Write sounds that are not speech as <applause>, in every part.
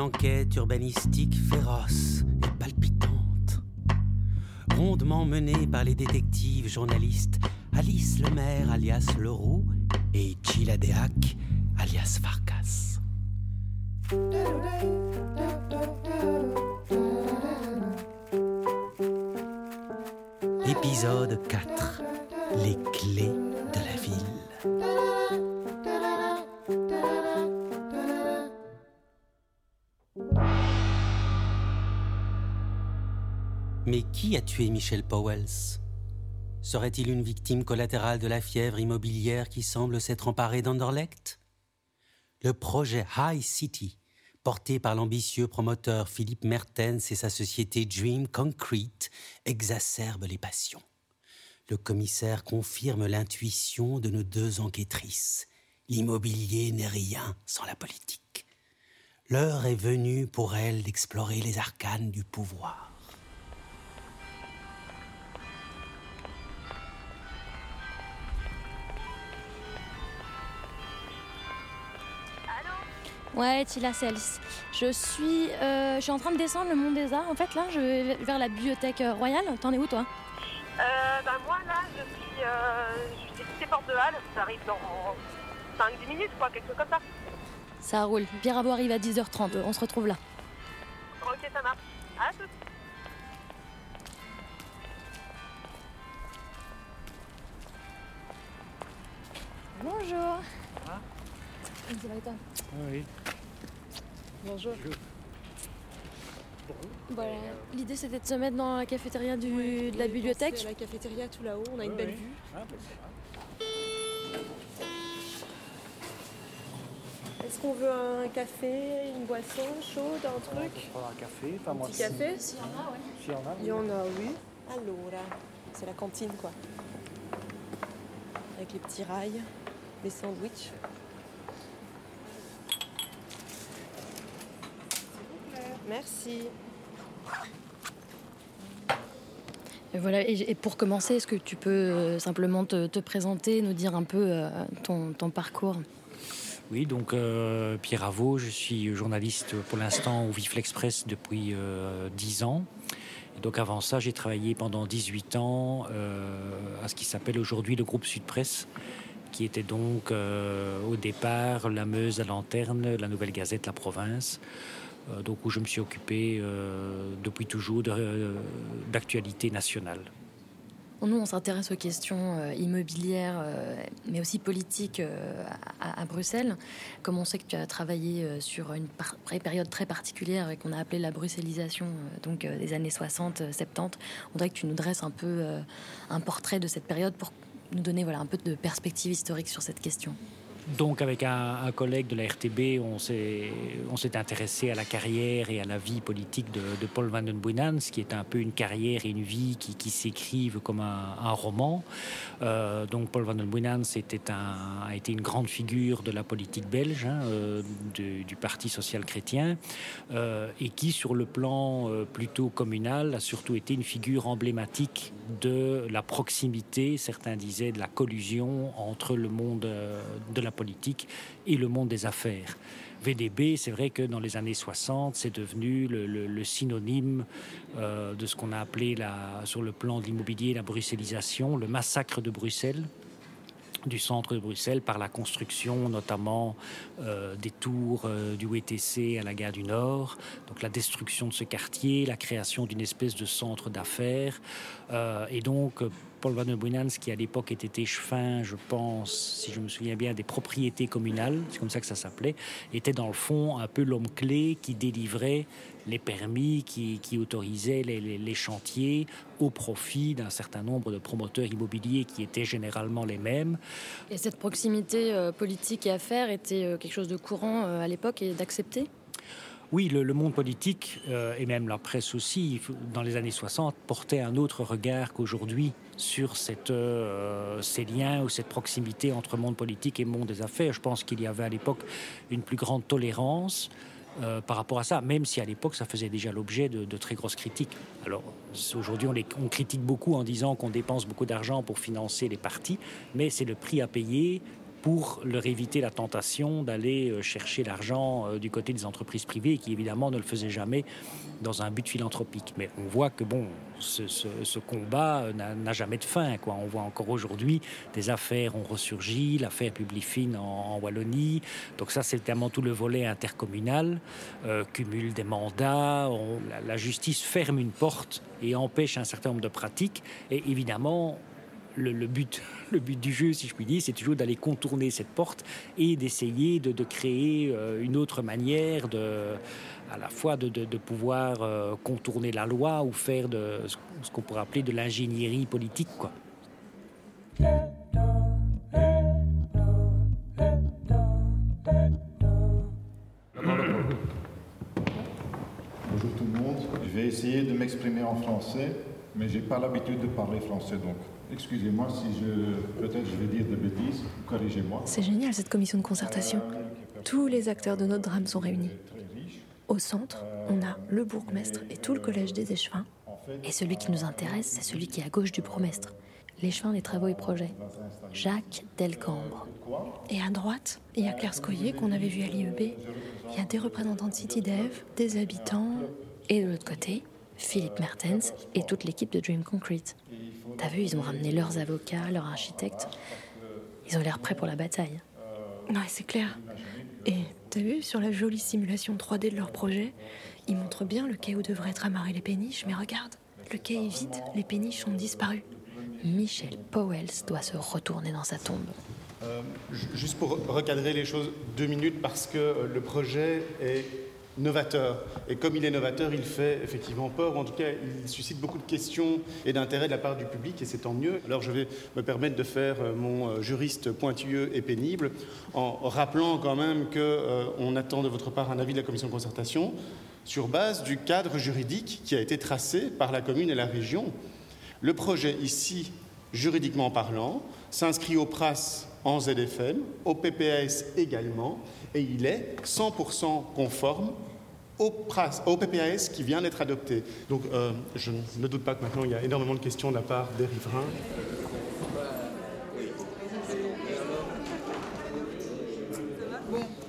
enquête urbanistique féroce et palpitante, rondement menée par les détectives journalistes Alice Lemaire alias Leroux et Gilles alias Farkas. Épisode 4 Les clés de la ville. Mais qui a tué Michel Powells? Serait-il une victime collatérale de la fièvre immobilière qui semble s'être emparée d'Anderlecht? Le projet High City, porté par l'ambitieux promoteur Philippe Mertens et sa société Dream Concrete, exacerbe les passions. Le commissaire confirme l'intuition de nos deux enquêtrices. L'immobilier n'est rien sans la politique. L'heure est venue pour elle d'explorer les arcanes du pouvoir. Ouais, Tila Sels. Je suis, euh, je suis en train de descendre le Mont des Arts. En fait, là, je vais vers la bibliothèque euh, royale. T'en es où, toi? Euh, bah, Moi, là, je suis, euh, je suis portes de Halle. Ça arrive dans 5-10 minutes, quoi, quelque chose comme ça. Ça roule. Pierre Rabot arrive à 10h30. On se retrouve là. Ok, ça marche. À tout. Bonjour. Ah. Ça va et toi Oui. Bonjour. Voilà. L'idée c'était de se mettre dans la cafétéria du, de la bibliothèque. La cafétéria tout là-haut, on a une Oui, belle oui. vue. Ah, bah. Est-ce qu'on veut un café, une boisson chaude, un On truc? prendre un café. Enfin, moi, Petit si- café? S'il y en a. Il y en a, oui. Allora, c'est la cantine quoi. Avec les petits rails, les sandwichs. Merci. Et voilà. Et, pour commencer, est-ce que tu peux euh, simplement te, te présenter, nous dire un peu euh, ton, ton parcours? Oui, donc euh, Pierre Avaux, je suis journaliste pour l'instant au Vif l'Express depuis euh, 10 ans. Et donc avant ça, j'ai travaillé pendant 18 ans euh, à ce qui s'appelle aujourd'hui le groupe Sud Presse, qui était donc euh, au départ la Meuse, la Lanterne, la Nouvelle Gazette, la Province. Euh, donc où je me suis occupé euh, depuis toujours euh, d'actualité nationale. Nous, on s'intéresse aux questions immobilières, mais aussi politiques à, Bruxelles. Comme on sait que tu as travaillé sur une période très particulière et qu'on a appelé la bruxellisation, donc des années 60, euh, 70, on voudrait que tu nous dresses un peu un portrait de cette période pour nous donner voilà, un peu de perspective historique sur cette question. Donc avec un, collègue de la RTB, on s'est intéressé à la carrière et à la vie politique de, Paul van den Boynans, qui est un peu une carrière et une vie qui, s'écrivent comme un, roman. Euh, donc Paul van den a été une grande figure de la politique belge, hein, euh, du, Parti social chrétien, euh, et qui sur le plan plutôt communal a surtout été une figure emblématique de la proximité, certains disaient de la collusion entre le monde de la et le monde des affaires. VDB, c'est vrai que dans les années 60, c'est devenu le, synonyme euh, de ce qu'on a appelé la, sur le plan de l'immobilier la bruxellisation, le massacre de Bruxelles du centre de Bruxelles par la construction notamment euh, des tours euh, du WTC à la gare du Nord, donc la destruction de ce quartier, la création d'une espèce de centre d'affaires et donc Paul Van den Boynans qui à l'époque était échevin, je pense, si je me souviens bien, des propriétés communales, c'est comme ça que ça s'appelait, était dans le fond un peu l'homme clé qui délivrait les permis, qui, autorisait les, chantiers au profit d'un certain nombre de promoteurs immobiliers qui étaient généralement les mêmes. Et cette proximité euh, politique et affaires était euh, quelque chose de courant euh, à l'époque et d'accepter? Oui, le, monde politique euh, et même la presse aussi, dans les années 60, portait un autre regard qu'aujourd'hui sur euh, ces liens ou cette proximité entre monde politique et monde des affaires. Je pense qu'il y avait à l'époque une plus grande tolérance euh, par rapport à ça, même si à l'époque ça faisait déjà l'objet de, très grosses critiques. Alors aujourd'hui on critique beaucoup en disant qu'on dépense beaucoup d'argent pour financer les partis, mais c'est le prix à payer pour leur éviter la tentation d'aller euh, chercher l'argent euh, du côté des entreprises privées qui évidemment ne le faisaient jamais dans un but philanthropique. Mais on voit que bon, ce, combat euh, n'a jamais de fin. On voit encore aujourd'hui des affaires ont ressurgi, l'affaire Publifine en, Wallonie. Donc ça, c'est tellement tout le volet intercommunal, cumul des mandats. la, la justice ferme une porte et empêche un certain nombre de pratiques. Et évidemment, le, but, le but du jeu, si je puis dire, c'est toujours d'aller contourner cette porte et d'essayer de, créer euh, une autre manière de, à la fois de, pouvoir euh, contourner la loi ou faire de ce qu'on pourrait appeler de l'ingénierie politique. Bonjour tout le monde, je vais essayer de m'exprimer en français, mais j'ai pas l'habitude de parler français donc Excusez-moi si je peut-être je vais dire des bêtises, corrigez-moi. C'est génial cette commission de concertation. Tous les acteurs de notre drame sont réunis. Au centre, on a le bourgmestre et tout le collège des échevins. Et celui qui nous intéresse, c'est celui qui est à gauche du bourgmestre, l'échevin des travaux et projets, Jacques Delcambre. Et à droite, il y a Claire Scoyer qu'on avait vu à l'IEB. Il y a des représentants de CityDev, des habitants. Et de l'autre côté, Philippe Mertens et toute l'équipe de Dream Concrete. T'as vu, ils ont ramené leurs avocats, leurs architectes. Ils ont l'air prêts pour la bataille. Ouais, c'est clair. Et t'as vu, sur la jolie simulation 3D de leur projet, ils montrent bien le quai où devraient être amarrées les péniches, mais regarde, le quai est vide, les péniches ont disparu. Michel Powells doit se retourner dans sa tombe. Euh, juste pour recadrer les choses deux minutes, parce que le projet est novateur. Et comme il est novateur, il fait effectivement peur, ou en tout cas, il suscite beaucoup de questions et d'intérêt de la part du public, et c'est tant mieux. Alors je vais me permettre de faire euh, mon euh, juriste pointilleux et pénible, en rappelant quand même qu'on euh, attend de votre part un avis de la commission de concertation sur base du cadre juridique qui a été tracé par la commune et la région. Le projet ici, juridiquement parlant, s'inscrit au PRAS en ZFM, au PPAS également, et il est 100% conforme au, PPAS qui vient d'être adopté. Donc euh, je ne doute pas que maintenant il y a énormément de questions de la part des riverains.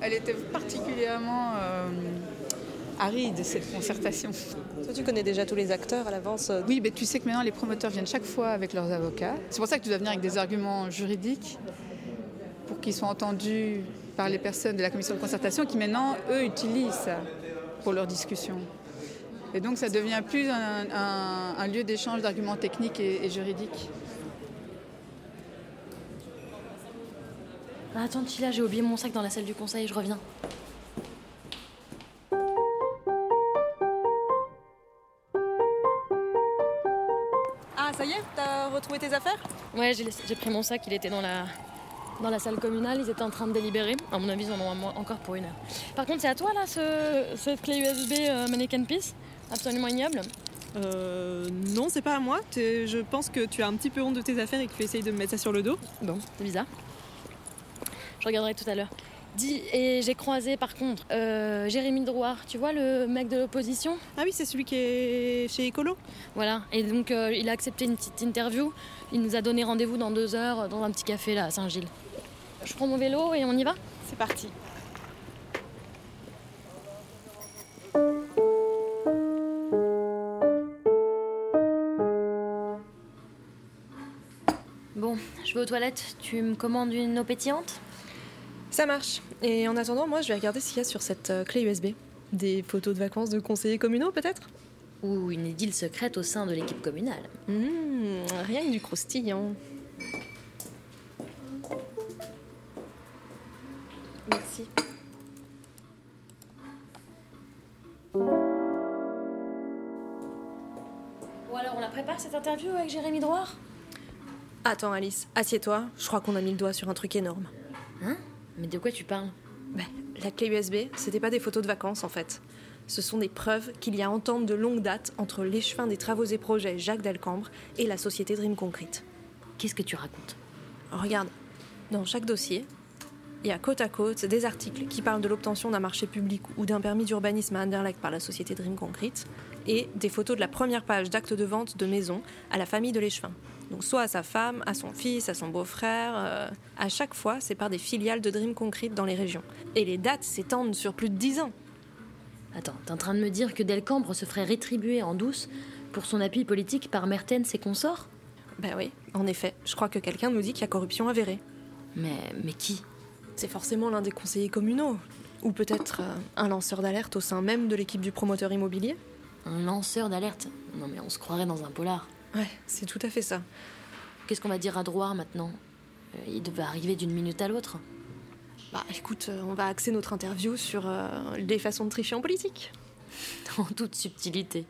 Elle était aride cette concertation. Toi, tu connais déjà tous les acteurs à l'avance euh, Oui, mais tu sais que maintenant les promoteurs viennent chaque fois avec leurs avocats. C'est pour ça que tu dois venir avec des arguments juridiques pour qu'ils soient entendus par les personnes de la commission de concertation qui maintenant, eux, utilisent ça pour leurs discussions. Et donc ça devient plus un, lieu d'échange d'arguments techniques et, juridiques. Ah, attends, Chila, j'ai oublié mon sac dans la salle du conseil, je reviens. Retrouvé tes affaires Ouais, j'ai pris mon sac, il était dans la, dans la salle communale, ils étaient en train de délibérer. À mon avis, ils en ont encore pour une heure. Par contre, c'est à toi là, cette clé USB euh, Mannequin Piece? Absolument ignoble euh, non, c'est pas à moi. Je pense que tu as un petit peu honte de tes affaires et que tu essayes de me mettre ça sur le dos. Bon, c'est bizarre. Je regarderai tout à l'heure. Et j'ai croisé par contre euh, Jérémy Drouard, tu vois le mec de l'opposition? Ah oui, c'est celui qui est chez Écolo Voilà, et donc euh, il a accepté une petite interview. Il nous a donné rendez-vous dans deux heures dans un petit café là à Saint-Gilles. Je prends mon vélo et on y va? C'est parti. Bon, je vais aux toilettes. Tu me commandes une eau pétillante? Ça marche. Et en attendant, moi, je vais regarder s'il y a sur cette euh, clé USB des photos de vacances de conseillers communaux, peut-être? Ou une idylle secrète au sein de l'équipe communale. Mmh, rien que du croustillant. Merci. Bon alors, on la prépare cette interview avec Jérémy Droit? Attends Alice, assieds-toi, je crois qu'on a mis le doigt sur un truc énorme. Hein? Mais de quoi tu parles? Ben, La clé USB, c'était pas des photos de vacances en fait. Ce sont des preuves qu'il y a entente de longue date entre l'échevin des travaux et projets Jacques Delcambre et la société Dream Concrete. Qu'est-ce que tu racontes? Regarde, dans chaque dossier, il y a côte à côte des articles qui parlent de l'obtention d'un marché public ou d'un permis d'urbanisme à Anderlecht par la société Dream Concrete et des photos de la première page d'acte de vente de maison à la famille de l'échevin. Donc soit à sa femme, à son fils, à son beau-frère. euh, à chaque fois, c'est par des filiales de Dream Concrete dans les régions. Et les dates s'étendent sur plus de 10 ans. Attends, t'es en train de me dire que Delcambre se ferait rétribuer en douce pour son appui politique par Mertens et consorts? Ben oui, en effet. Je crois que quelqu'un nous dit qu'il y a corruption avérée. Mais, mais qui? C'est forcément l'un des conseillers communaux. Ou peut-être euh, un lanceur d'alerte au sein même de l'équipe du promoteur immobilier. Un lanceur d'alerte? Non mais on se croirait dans un polar. Ouais, c'est tout à fait ça. Qu'est-ce qu'on va dire à Drouard maintenant Euh, Il devait arriver d'une minute à l'autre. Bah écoute, euh, on va axer notre interview sur euh, les façons de tricher en politique. En toute subtilité.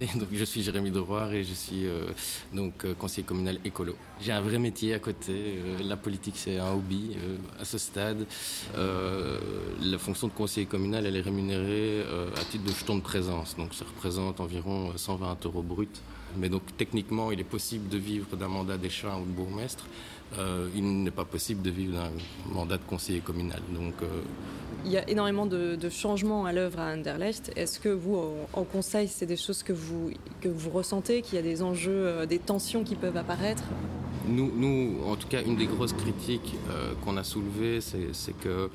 <laughs> Et donc, je suis Jérémy Drouard et je suis euh, donc euh, conseiller communal écolo. J'ai un vrai métier à côté. euh, la politique, c'est un hobby euh, à ce stade. La fonction de conseiller communal, elle est rémunérée à titre de jeton de présence. Donc, ça représente environ 120 euros brut. Mais donc, techniquement, il est possible de vivre d'un mandat d'échevin ou de bourgmestre. Euh, il n'est pas possible de vivre d'un mandat de conseiller communal. Donc, euh, Il y a énormément de, de changements à l'œuvre à Anderlecht. Est-ce que vous, en, en conseil, c'est des choses que vous, que vous ressentez, qu'il y a des enjeux, euh, des tensions qui peuvent apparaître? Nous, nous, en tout cas, une des grosses critiques qu'on a soulevées, c'est que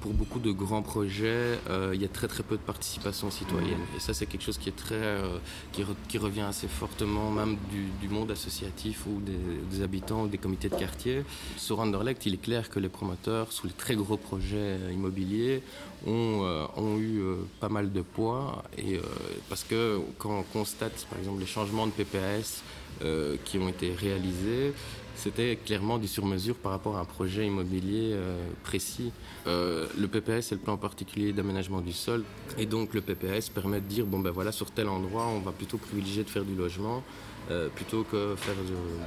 pour beaucoup de grands projets, euh, il y a très très peu de participation citoyenne. Et ça, c'est quelque chose qui est très, euh, qui, re- qui revient assez fortement, même du, du monde associatif ou des, des habitants ou des comités de quartier. Sur Anderlecht, il est clair que les promoteurs, sous les très gros projets euh, immobiliers, ont, euh, ont eu euh, pas mal de poids. Et, euh, parce que quand on constate, par exemple, les changements de PPAS euh, qui ont été réalisés, c'était clairement du sur-mesure par rapport à un projet immobilier euh, précis. Euh, le PPS, c'est le plan particulier d'aménagement du sol. Et donc le PPS permet de dire, bon ben voilà, sur tel endroit, on va plutôt privilégier de faire du logement euh, plutôt que faire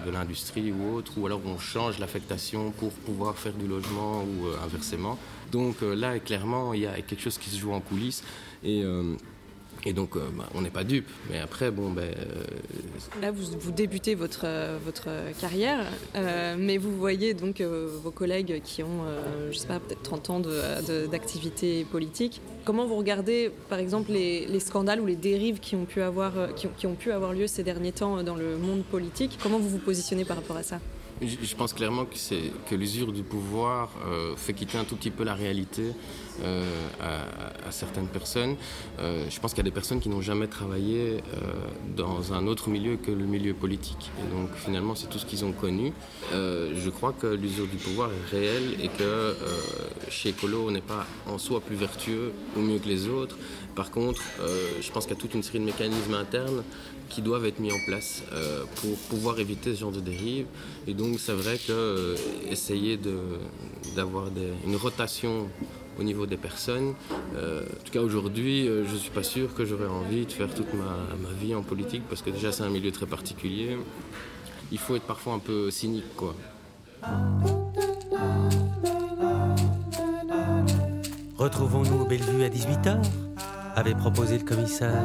de, l'industrie ou autre. Ou alors on change l'affectation pour pouvoir faire du logement ou inversement. Donc là, clairement, il y a quelque chose qui se joue en coulisses. Et, et donc, euh, bah, on n'est pas dupe. Mais après, bon, ben, euh, Là, vous, vous débutez votre, euh, votre carrière, mais vous voyez donc vos collègues qui ont, je sais pas, peut-être 30 ans d'activité politique. Comment vous regardez, par exemple, les, les scandales ou les dérives qui ont, pu avoir, qui ont pu avoir lieu ces derniers temps dans le monde politique? Comment vous vous positionnez par rapport à ça? Je pense clairement que, l'usure du pouvoir euh, fait quitter un tout petit peu la réalité euh, à, certaines personnes. Euh, je pense qu'il y a des personnes qui n'ont jamais travaillé dans un autre milieu que le milieu politique. Et donc finalement, c'est tout ce qu'ils ont connu. Je crois que l'usure du pouvoir est réelle et que chez Ecolo, on n'est pas en soi plus vertueux ou mieux que les autres. Par contre, euh, je pense qu'il y a toute une série de mécanismes internes qui doivent être mis en place euh, pour pouvoir éviter ce genre de dérive. Et donc c'est vrai que euh, essayer d'avoir une rotation au niveau des personnes, en tout cas aujourd'hui, je ne suis pas sûr que j'aurais envie de faire toute ma, ma vie en politique parce que déjà c'est un milieu très particulier. Il faut être parfois un peu cynique quoi. Retrouvons-nous au Bellevue à 18h avait proposé le commissaire.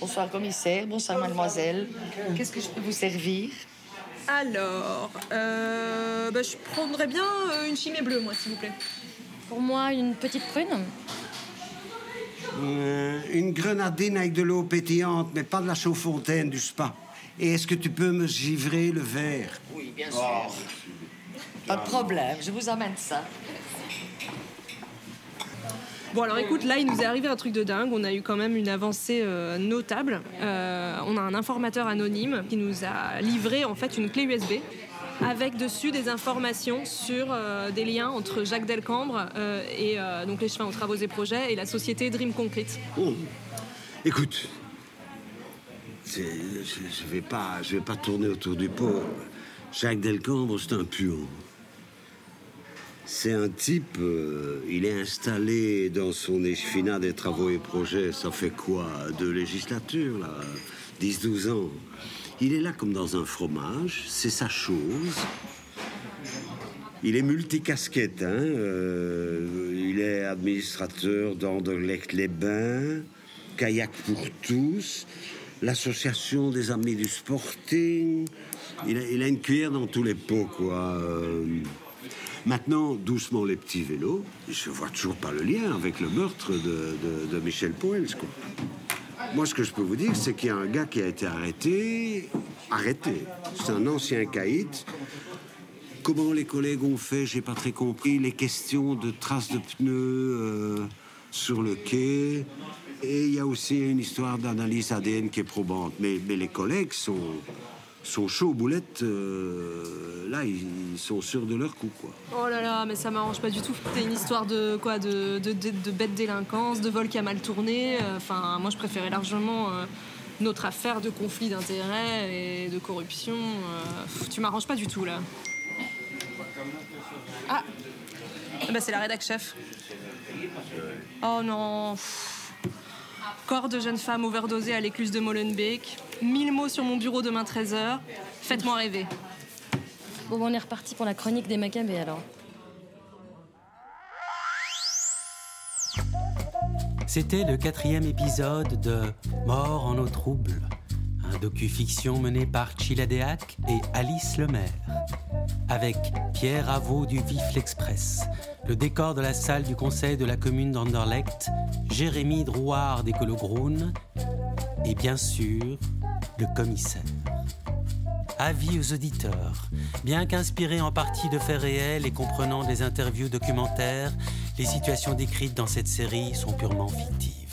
Bonsoir commissaire, bonsoir mademoiselle. Qu'est-ce que je peux vous servir? Alors, euh, bah, je prendrais bien euh, une chimée bleue, moi, s'il vous plaît. Pour moi, une petite prune Euh, une grenadine avec de l'eau pétillante, mais pas de la chaude-fontaine du spa. Et est-ce que tu peux me givrer le verre? Oui, bien sûr. Pas de problème, je vous amène ça. Bon, alors écoute, là, il nous est arrivé un truc de dingue. On a eu quand même une avancée euh, notable. Euh, on a un informateur anonyme qui nous a livré en fait une clé USB avec dessus des informations sur euh, des liens entre Jacques Delcambre euh, et euh, donc les chemins aux travaux et projets et la société Dream Concrete. Oh. Écoute, je, je vais pas, tourner autour du pot. Jacques Delcambre, c'est un puant. C'est un type, euh, il est installé dans son échefinat des travaux et projets, ça fait quoi Deux législatures, là? 10-12 ans. Il est là comme dans un fromage, c'est sa chose. Il est multicasquette, hein. euh, il est administrateur d'Anderlecht-les-Bains, kayak pour tous, l'association des amis du sporting. Il a, une cuillère dans tous les pots, quoi. Euh, Maintenant, doucement les petits vélos. Je vois toujours pas le lien avec le meurtre de Michel Poels. quoi. Moi, ce que je peux vous dire, c'est qu'il y a un gars qui a été arrêté. Arrêté. C'est un ancien caïd. Comment les collègues ont fait, j'ai pas très compris. Les questions de traces de pneus euh, sur le quai. Et il y a aussi une histoire d'analyse ADN qui est probante. Mais, mais les collègues sont, sont chauds boulettes. euh, là, ils, sont sûrs de leur coup, quoi. Oh là là, mais ça m'arrange pas du tout. C'est une histoire de quoi de, de, de, de bête délinquance, de vol qui a mal tourné. Euh, Enfin, moi, je préférais largement euh, notre affaire de conflit d'intérêts et de corruption. Euh, tu m'arranges pas du tout, là. Ah Ah bah, C'est la rédac chef. Oh non. Corps de jeune femme overdosée à l'écluse de Molenbeek. Mille mots sur mon bureau demain 13h. Faites-moi rêver. Bon, on est reparti pour la chronique des Maccabées alors. C'était le quatrième épisode de Mort en eau trouble, un docu-fiction mené par Chiladéac et Alice Lemaire, avec Pierre Avaux du Vif l'Express, le décor de la salle du conseil de la commune d'Anderlecht, Jérémy Drouard d'Ecologroun et bien sûr le commissaire. Avis aux auditeurs. Bien qu'inspirés en partie de faits réels et comprenant des interviews documentaires, les situations décrites dans cette série sont purement fictives.